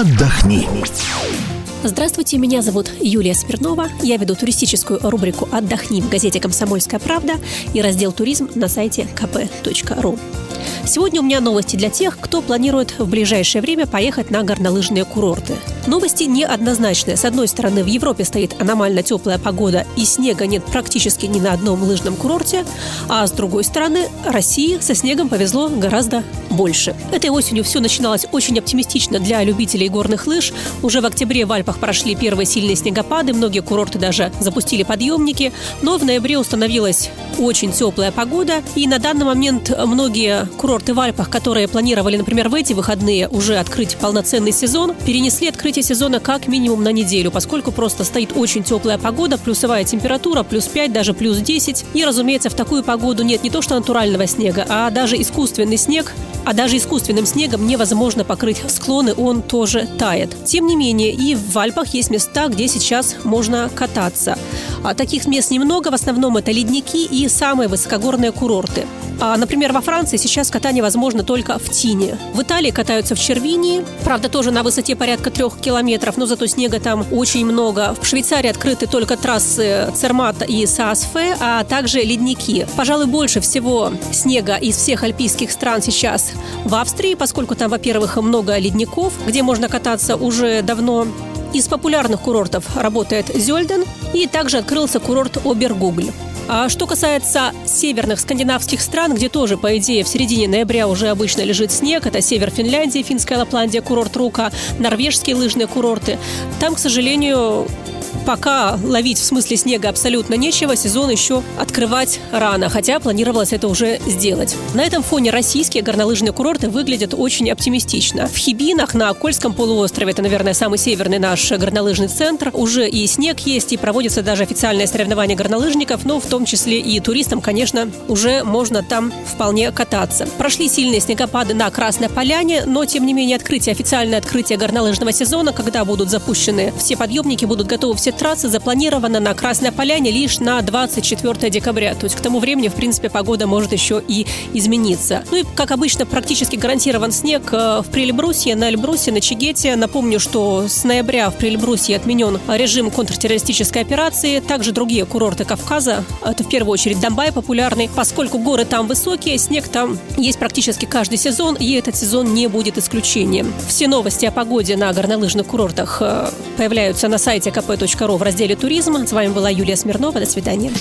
отдохни. Здравствуйте, меня зовут Юлия Смирнова. Я веду туристическую рубрику «Отдохни» в газете «Комсомольская правда» и раздел «Туризм» на сайте kp.ru. Сегодня у меня новости для тех, кто планирует в ближайшее время поехать на горнолыжные курорты. Новости неоднозначные. С одной стороны, в Европе стоит аномально теплая погода и снега нет практически ни на одном лыжном курорте, а с другой стороны, России со снегом повезло гораздо больше. Этой осенью все начиналось очень оптимистично для любителей горных лыж. Уже в октябре в Альпах прошли первые сильные снегопады, многие курорты даже запустили подъемники, но в ноябре установилась очень теплая погода, и на данный момент многие курорты в Альпах, которые планировали, например, в эти выходные уже открыть полноценный сезон, перенесли открытие сезона как минимум на неделю, поскольку просто стоит очень теплая погода, плюсовая температура, плюс 5, даже плюс 10. И, разумеется, в такую погоду нет не то что натурального снега, а даже искусственный снег, а даже искусственным снегом невозможно покрыть склоны, он тоже тает. Тем не менее, и в Альпах есть места, где сейчас можно кататься. А таких мест немного, в основном это ледники и самые высокогорные курорты. А, например, во Франции сейчас катание возможно только в Тине. В Италии катаются в Червинии, правда, тоже на высоте порядка трех километров, но зато снега там очень много. В Швейцарии открыты только трассы Цермата и Саасфе, а также ледники. Пожалуй, больше всего снега из всех альпийских стран сейчас в Австрии, поскольку там, во-первых, много ледников, где можно кататься уже давно. Из популярных курортов работает Зельден, и также открылся курорт Обергугль. А что касается северных скандинавских стран, где тоже, по идее, в середине ноября уже обычно лежит снег, это север Финляндии, финская Лапландия, курорт Рука, норвежские лыжные курорты, там, к сожалению, Пока ловить в смысле снега абсолютно нечего, сезон еще открывать рано, хотя планировалось это уже сделать. На этом фоне российские горнолыжные курорты выглядят очень оптимистично. В Хибинах на Кольском полуострове, это, наверное, самый северный наш горнолыжный центр, уже и снег есть, и проводится даже официальное соревнование горнолыжников, но в том числе и туристам, конечно, уже можно там вполне кататься. Прошли сильные снегопады на Красной Поляне, но, тем не менее, открытие, официальное открытие горнолыжного сезона, когда будут запущены все подъемники, будут готовы все трассы запланирована на Красной Поляне лишь на 24 декабря. То есть к тому времени, в принципе, погода может еще и измениться. Ну и, как обычно, практически гарантирован снег э, в Прилебрусье, на Эльбрусе, на Чигете. Напомню, что с ноября в Прилебрусье отменен режим контртеррористической операции. Также другие курорты Кавказа. Это в первую очередь Донбай популярный. Поскольку горы там высокие, снег там есть практически каждый сезон, и этот сезон не будет исключением. Все новости о погоде на горнолыжных курортах э, появляются на сайте kp.ru ру в разделе «Туризм». С вами была Юлия Смирнова. До свидания.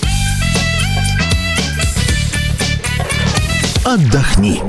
Отдохни.